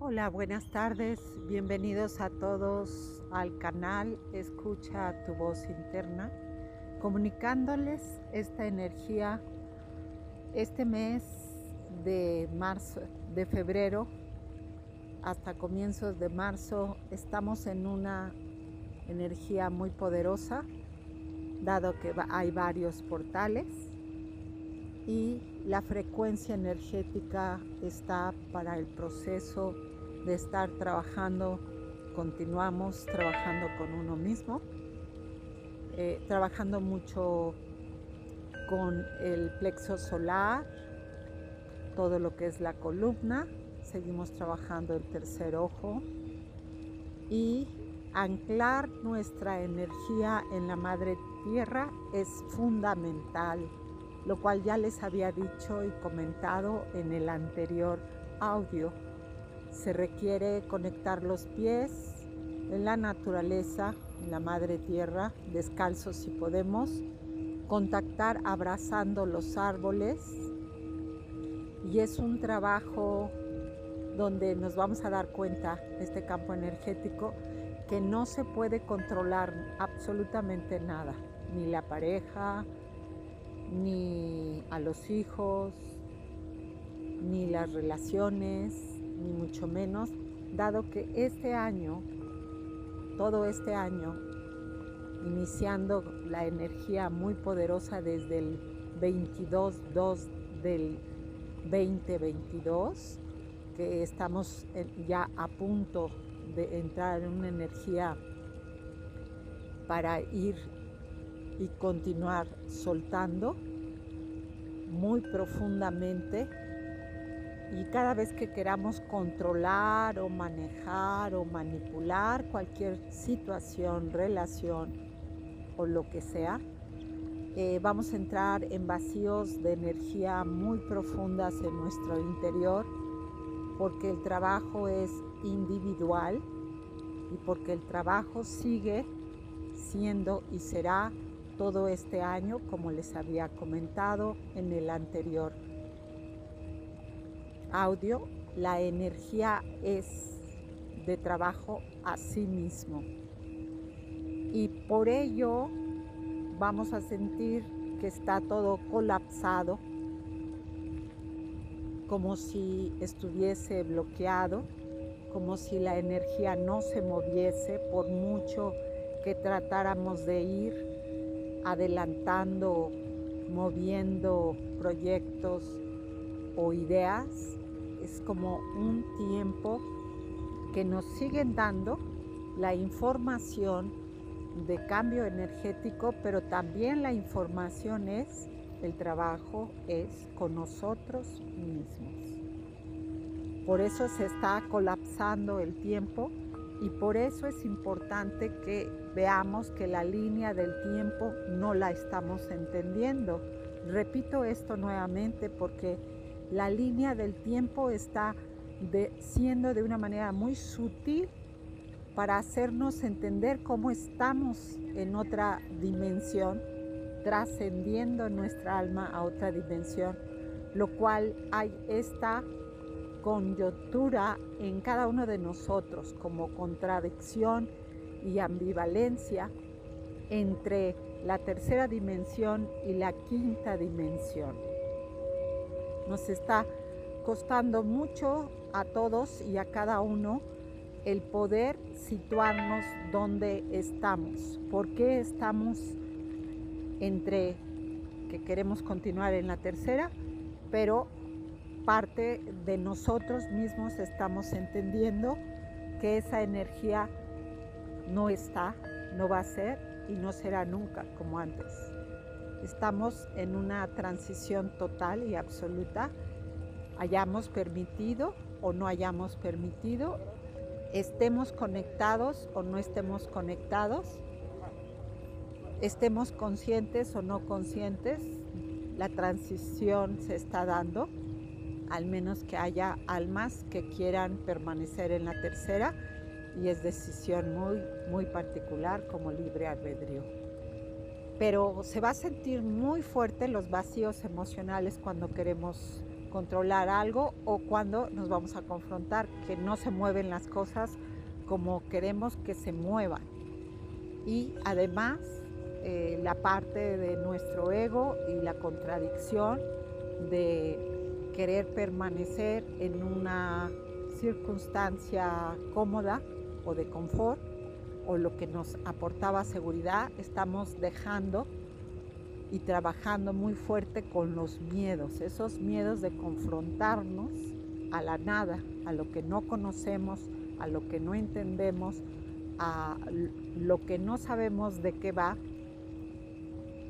Hola, buenas tardes. Bienvenidos a todos al canal Escucha tu voz interna, comunicándoles esta energía este mes de marzo, de febrero hasta comienzos de marzo estamos en una energía muy poderosa, dado que hay varios portales y la frecuencia energética está para el proceso de estar trabajando, continuamos trabajando con uno mismo, eh, trabajando mucho con el plexo solar, todo lo que es la columna, seguimos trabajando el tercer ojo y anclar nuestra energía en la madre tierra es fundamental lo cual ya les había dicho y comentado en el anterior audio. Se requiere conectar los pies en la naturaleza, en la madre tierra, descalzos si podemos, contactar abrazando los árboles. Y es un trabajo donde nos vamos a dar cuenta, este campo energético, que no se puede controlar absolutamente nada, ni la pareja, ni a los hijos, ni las relaciones, ni mucho menos, dado que este año, todo este año, iniciando la energía muy poderosa desde el 22-2 del 2022, que estamos ya a punto de entrar en una energía para ir y continuar soltando muy profundamente y cada vez que queramos controlar o manejar o manipular cualquier situación, relación o lo que sea, eh, vamos a entrar en vacíos de energía muy profundas en nuestro interior porque el trabajo es individual y porque el trabajo sigue siendo y será todo este año, como les había comentado en el anterior audio, la energía es de trabajo a sí mismo. Y por ello vamos a sentir que está todo colapsado, como si estuviese bloqueado, como si la energía no se moviese por mucho que tratáramos de ir adelantando, moviendo proyectos o ideas. Es como un tiempo que nos siguen dando la información de cambio energético, pero también la información es, el trabajo es con nosotros mismos. Por eso se está colapsando el tiempo y por eso es importante que veamos que la línea del tiempo no la estamos entendiendo. Repito esto nuevamente porque la línea del tiempo está siendo de una manera muy sutil para hacernos entender cómo estamos en otra dimensión, trascendiendo nuestra alma a otra dimensión, lo cual hay esta coyuntura en cada uno de nosotros como contradicción y ambivalencia entre la tercera dimensión y la quinta dimensión. Nos está costando mucho a todos y a cada uno el poder situarnos donde estamos. ¿Por qué estamos entre que queremos continuar en la tercera, pero parte de nosotros mismos estamos entendiendo que esa energía no está, no va a ser y no será nunca como antes. Estamos en una transición total y absoluta, hayamos permitido o no hayamos permitido, estemos conectados o no estemos conectados, estemos conscientes o no conscientes, la transición se está dando al menos que haya almas que quieran permanecer en la tercera y es decisión muy, muy particular como libre albedrío. Pero se va a sentir muy fuerte los vacíos emocionales cuando queremos controlar algo o cuando nos vamos a confrontar, que no se mueven las cosas como queremos que se muevan. Y además eh, la parte de nuestro ego y la contradicción de querer permanecer en una circunstancia cómoda o de confort o lo que nos aportaba seguridad, estamos dejando y trabajando muy fuerte con los miedos, esos miedos de confrontarnos a la nada, a lo que no conocemos, a lo que no entendemos, a lo que no sabemos de qué va.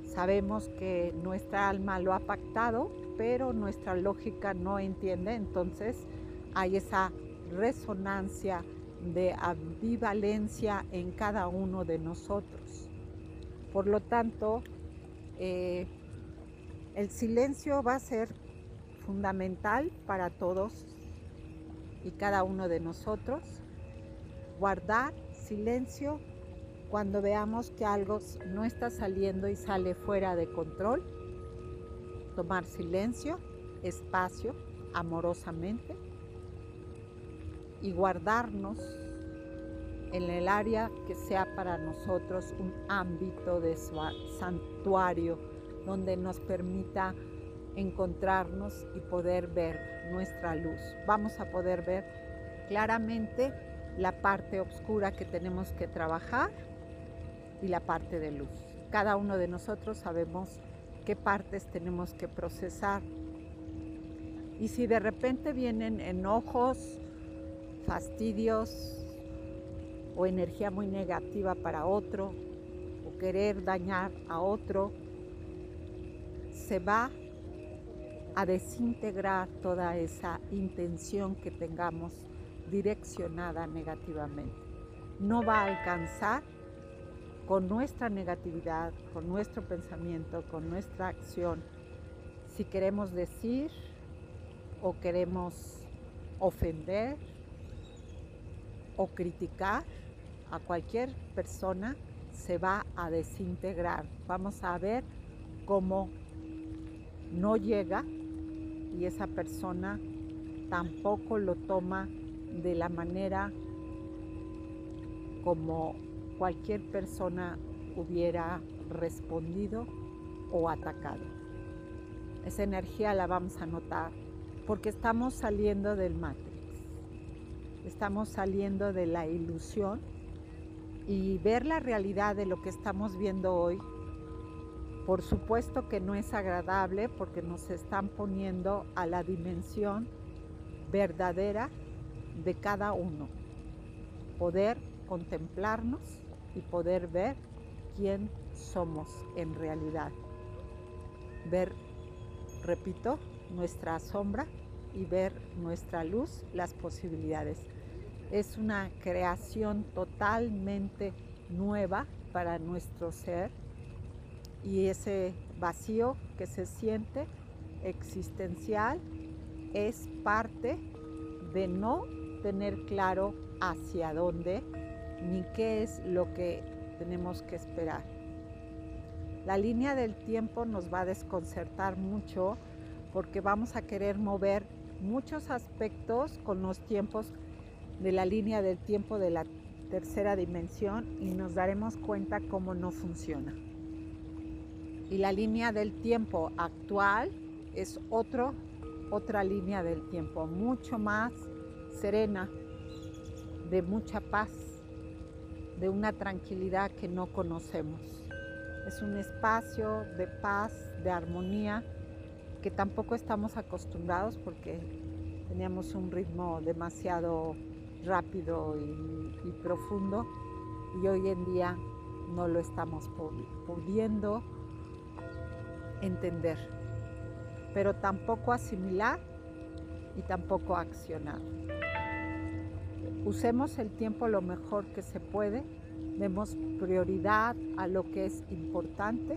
Sabemos que nuestra alma lo ha pactado, pero nuestra lógica no entiende, entonces hay esa resonancia de ambivalencia en cada uno de nosotros. Por lo tanto, eh, el silencio va a ser fundamental para todos y cada uno de nosotros. Guardar silencio cuando veamos que algo no está saliendo y sale fuera de control. Tomar silencio, espacio, amorosamente y guardarnos en el área que sea para nosotros un ámbito de santuario donde nos permita encontrarnos y poder ver nuestra luz. Vamos a poder ver claramente la parte oscura que tenemos que trabajar y la parte de luz. Cada uno de nosotros sabemos qué partes tenemos que procesar. Y si de repente vienen enojos, fastidios o energía muy negativa para otro o querer dañar a otro, se va a desintegrar toda esa intención que tengamos direccionada negativamente. No va a alcanzar con nuestra negatividad, con nuestro pensamiento, con nuestra acción, si queremos decir o queremos ofender o criticar a cualquier persona se va a desintegrar. Vamos a ver cómo no llega y esa persona tampoco lo toma de la manera como cualquier persona hubiera respondido o atacado. Esa energía la vamos a notar porque estamos saliendo del mate estamos saliendo de la ilusión y ver la realidad de lo que estamos viendo hoy, por supuesto que no es agradable porque nos están poniendo a la dimensión verdadera de cada uno. Poder contemplarnos y poder ver quién somos en realidad. Ver, repito, nuestra sombra y ver nuestra luz, las posibilidades es una creación totalmente nueva para nuestro ser y ese vacío que se siente existencial es parte de no tener claro hacia dónde ni qué es lo que tenemos que esperar. La línea del tiempo nos va a desconcertar mucho porque vamos a querer mover muchos aspectos con los tiempos de la línea del tiempo de la tercera dimensión y nos daremos cuenta cómo no funciona. Y la línea del tiempo actual es otro, otra línea del tiempo, mucho más serena, de mucha paz, de una tranquilidad que no conocemos. Es un espacio de paz, de armonía, que tampoco estamos acostumbrados porque teníamos un ritmo demasiado rápido y, profundo y hoy en día no lo estamos pudiendo entender, pero tampoco asimilar y tampoco accionar. Usemos el tiempo lo mejor que se puede, demos prioridad a lo que es importante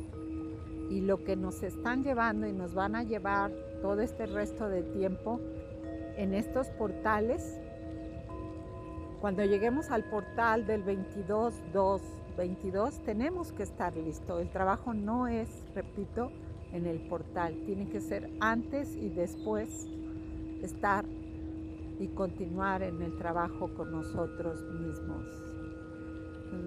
y lo que nos están llevando y nos van a llevar todo este resto de tiempo en estos portales cuando lleguemos al portal del 22 22 tenemos que estar listo. El trabajo no es, repito, en el portal. Tiene que ser antes y después estar y continuar en el trabajo con nosotros mismos.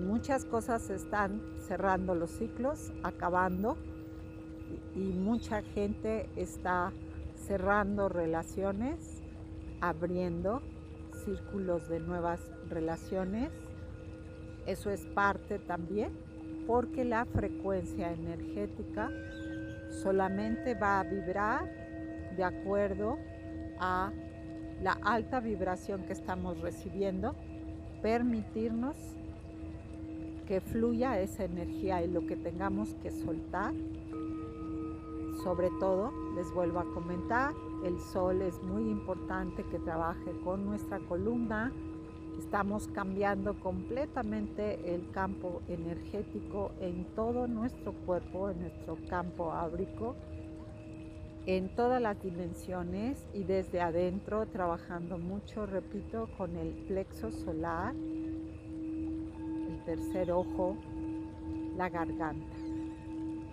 Muchas cosas están cerrando los ciclos, acabando y mucha gente está cerrando relaciones, abriendo círculos de nuevas relaciones. Eso es parte también porque la frecuencia energética solamente va a vibrar de acuerdo a la alta vibración que estamos recibiendo, permitirnos que fluya esa energía y lo que tengamos que soltar. Sobre todo, les vuelvo a comentar, el sol es muy importante que trabaje con nuestra columna. Estamos cambiando completamente el campo energético en todo nuestro cuerpo, en nuestro campo áurico, en todas las dimensiones y desde adentro trabajando mucho, repito, con el plexo solar, el tercer ojo, la garganta.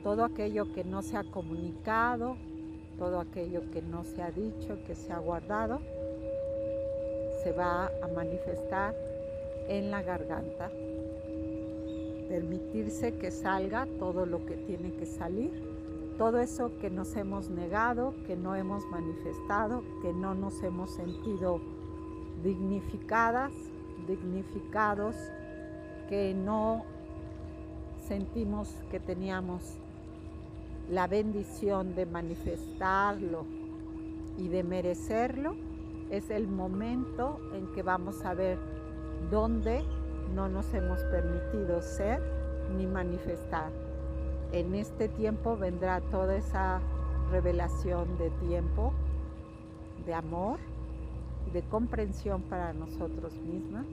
Todo aquello que no se ha comunicado, todo aquello que no se ha dicho, que se ha guardado, se va a manifestar en la garganta. Permitirse que salga todo lo que tiene que salir, todo eso que nos hemos negado, que no hemos manifestado, que no nos hemos sentido dignificadas, dignificados, que no sentimos que teníamos la bendición de manifestarlo y de merecerlo, es el momento en que vamos a ver dónde no nos hemos permitido ser ni manifestar. En este tiempo vendrá toda esa revelación de tiempo, de amor, de comprensión para nosotros mismos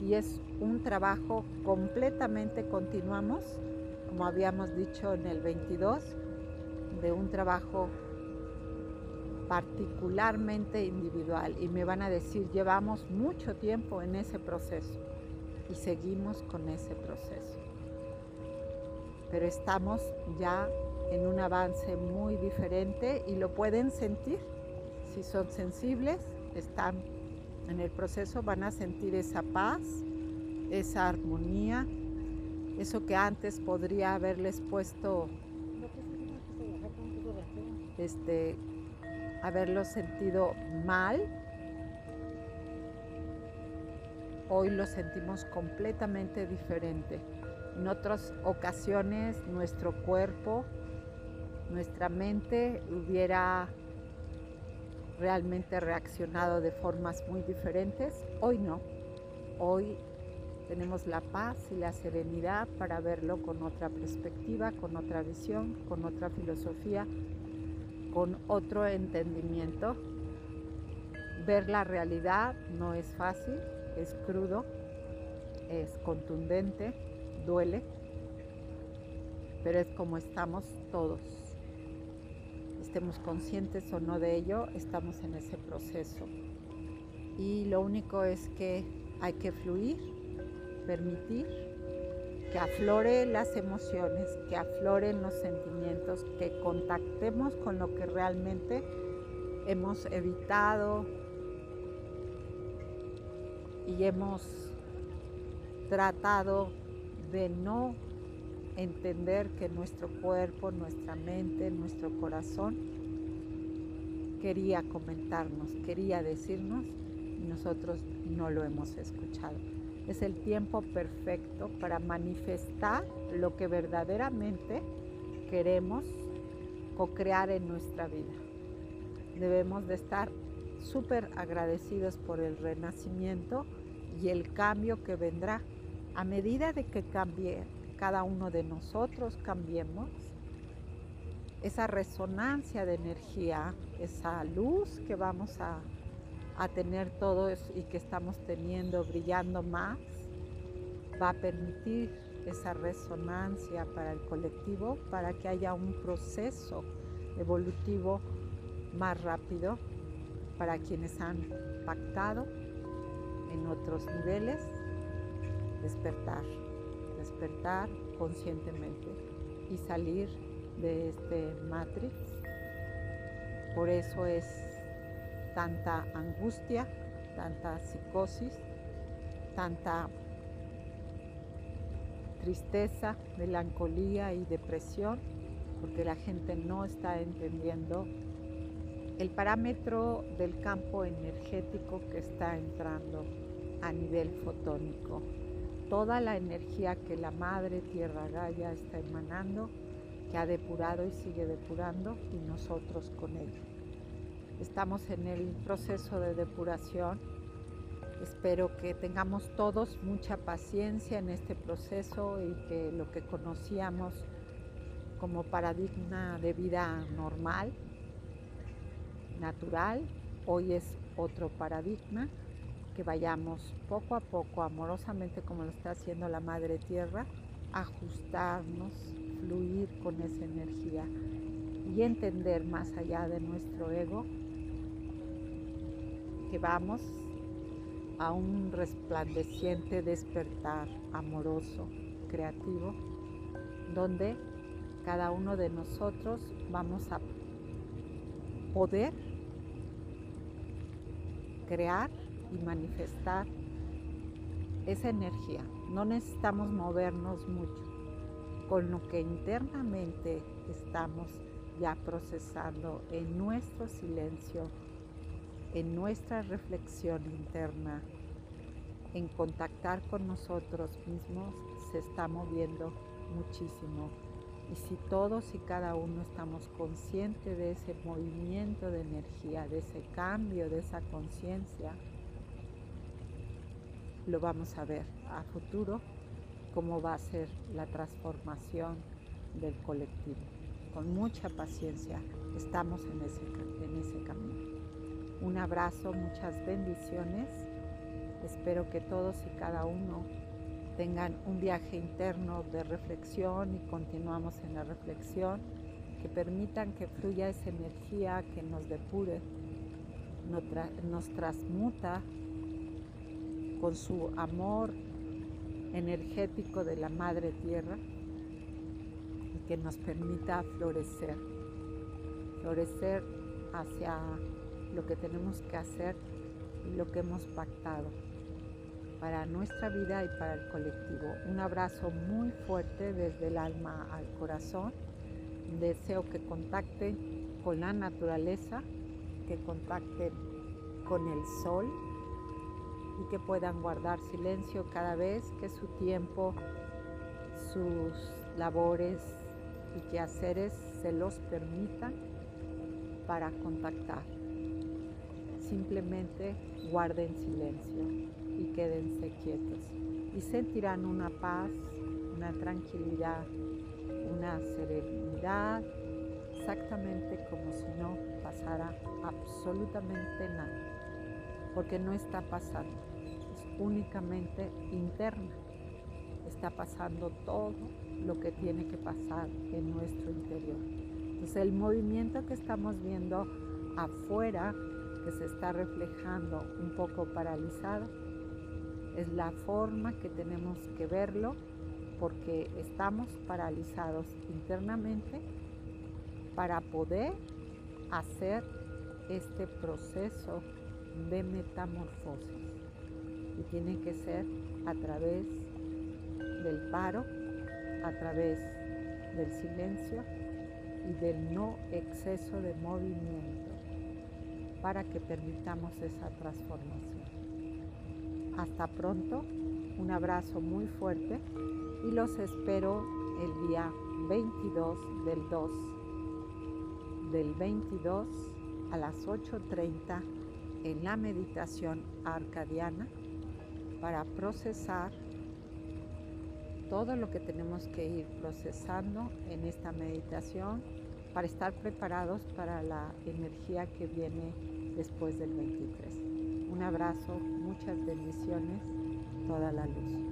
y es un trabajo completamente continuamos, como habíamos dicho en el 22, de un trabajo particularmente individual y me van a decir, llevamos mucho tiempo en ese proceso y seguimos con ese proceso. Pero estamos ya en un avance muy diferente y lo pueden sentir. Si son sensibles, están en el proceso, van a sentir esa paz, esa armonía, eso que antes podría haberles puesto este, haberlo sentido mal, hoy lo sentimos completamente diferente. En otras ocasiones nuestro cuerpo, nuestra mente hubiera realmente reaccionado de formas muy diferentes. Hoy no. Hoy tenemos la paz y la serenidad para verlo con otra perspectiva, con otra visión, con otra filosofía, con otro entendimiento. Ver la realidad no es fácil, es crudo, es contundente, duele, pero es como estamos todos. Estemos conscientes o no de ello, estamos en ese proceso. Y lo único es que hay que fluir, permitir que afloren las emociones, que afloren los sentimientos, que contactemos con lo que realmente hemos evitado y hemos tratado de no entender que nuestro cuerpo, nuestra mente, nuestro corazón quería comentarnos, quería decirnos y nosotros no lo hemos escuchado es el tiempo perfecto para manifestar lo que verdaderamente queremos co-crear en nuestra vida. Debemos de estar súper agradecidos por el renacimiento y el cambio que vendrá. A medida de que cambie cada uno de nosotros, cambiemos, esa resonancia de energía, esa luz que vamos a a tener todo eso y que estamos teniendo brillando más, va a permitir esa resonancia para el colectivo, para que haya un proceso evolutivo más rápido para quienes han pactado en otros niveles, despertar, despertar conscientemente y salir de este Matrix. Por eso es tanta angustia, tanta psicosis, tanta tristeza, melancolía y depresión, porque la gente no está entendiendo el parámetro del campo energético que está entrando a nivel fotónico. Toda la energía que la Madre Tierra Gaia está emanando, que ha depurado y sigue depurando, y nosotros con ella. Estamos en el proceso de depuración. Espero que tengamos todos mucha paciencia en este proceso y que lo que conocíamos como paradigma de vida normal, natural, hoy es otro paradigma, que vayamos poco a poco, amorosamente como lo está haciendo la Madre Tierra, ajustarnos, fluir con esa energía y entender más allá de nuestro ego vamos a un resplandeciente despertar amoroso, creativo, donde cada uno de nosotros vamos a poder crear y manifestar esa energía. No necesitamos movernos mucho. Con lo que internamente estamos ya procesando en nuestro silencio, en nuestra reflexión interna, en contactar con nosotros mismos, se está moviendo muchísimo. Y si todos y cada uno estamos conscientes de ese movimiento de energía, de ese cambio, de esa conciencia, lo vamos a ver a futuro cómo va a ser la transformación del colectivo. Con mucha paciencia estamos en ese, en ese camino. Un abrazo, muchas bendiciones. Espero que todos y cada uno tengan un viaje interno de reflexión y continuamos en la reflexión, que permitan que fluya esa energía que nos depure, nos transmuta con su amor energético de la Madre Tierra y que nos permita florecer, florecer hacia lo que tenemos que hacer y lo que hemos pactado para nuestra vida y para el colectivo. Un abrazo muy fuerte desde el alma al corazón. Deseo que contacten con la naturaleza, que contacten con el sol y que puedan guardar silencio cada vez que su tiempo, sus labores y quehaceres se los permitan para contactar. Simplemente guarden silencio y quédense quietos y sentirán una paz, una tranquilidad, una serenidad, exactamente como si no pasara absolutamente nada porque no está pasando, es únicamente interna. Está pasando todo lo que tiene que pasar en nuestro interior. Entonces el movimiento que estamos viendo afuera, que se está reflejando un poco paralizado, es la forma que tenemos que verlo porque estamos paralizados internamente para poder hacer este proceso de metamorfosis. Y tiene que ser a través del paro, a través del silencio y del no exceso de movimiento para que permitamos esa transformación. Hasta pronto, un abrazo muy fuerte y los espero el día 22 del 2 del 22 a las 8.30 en la meditación arcadiana para procesar todo lo que tenemos que ir procesando en esta meditación para estar preparados para la energía que viene después del 23. Un abrazo, muchas bendiciones, toda la luz.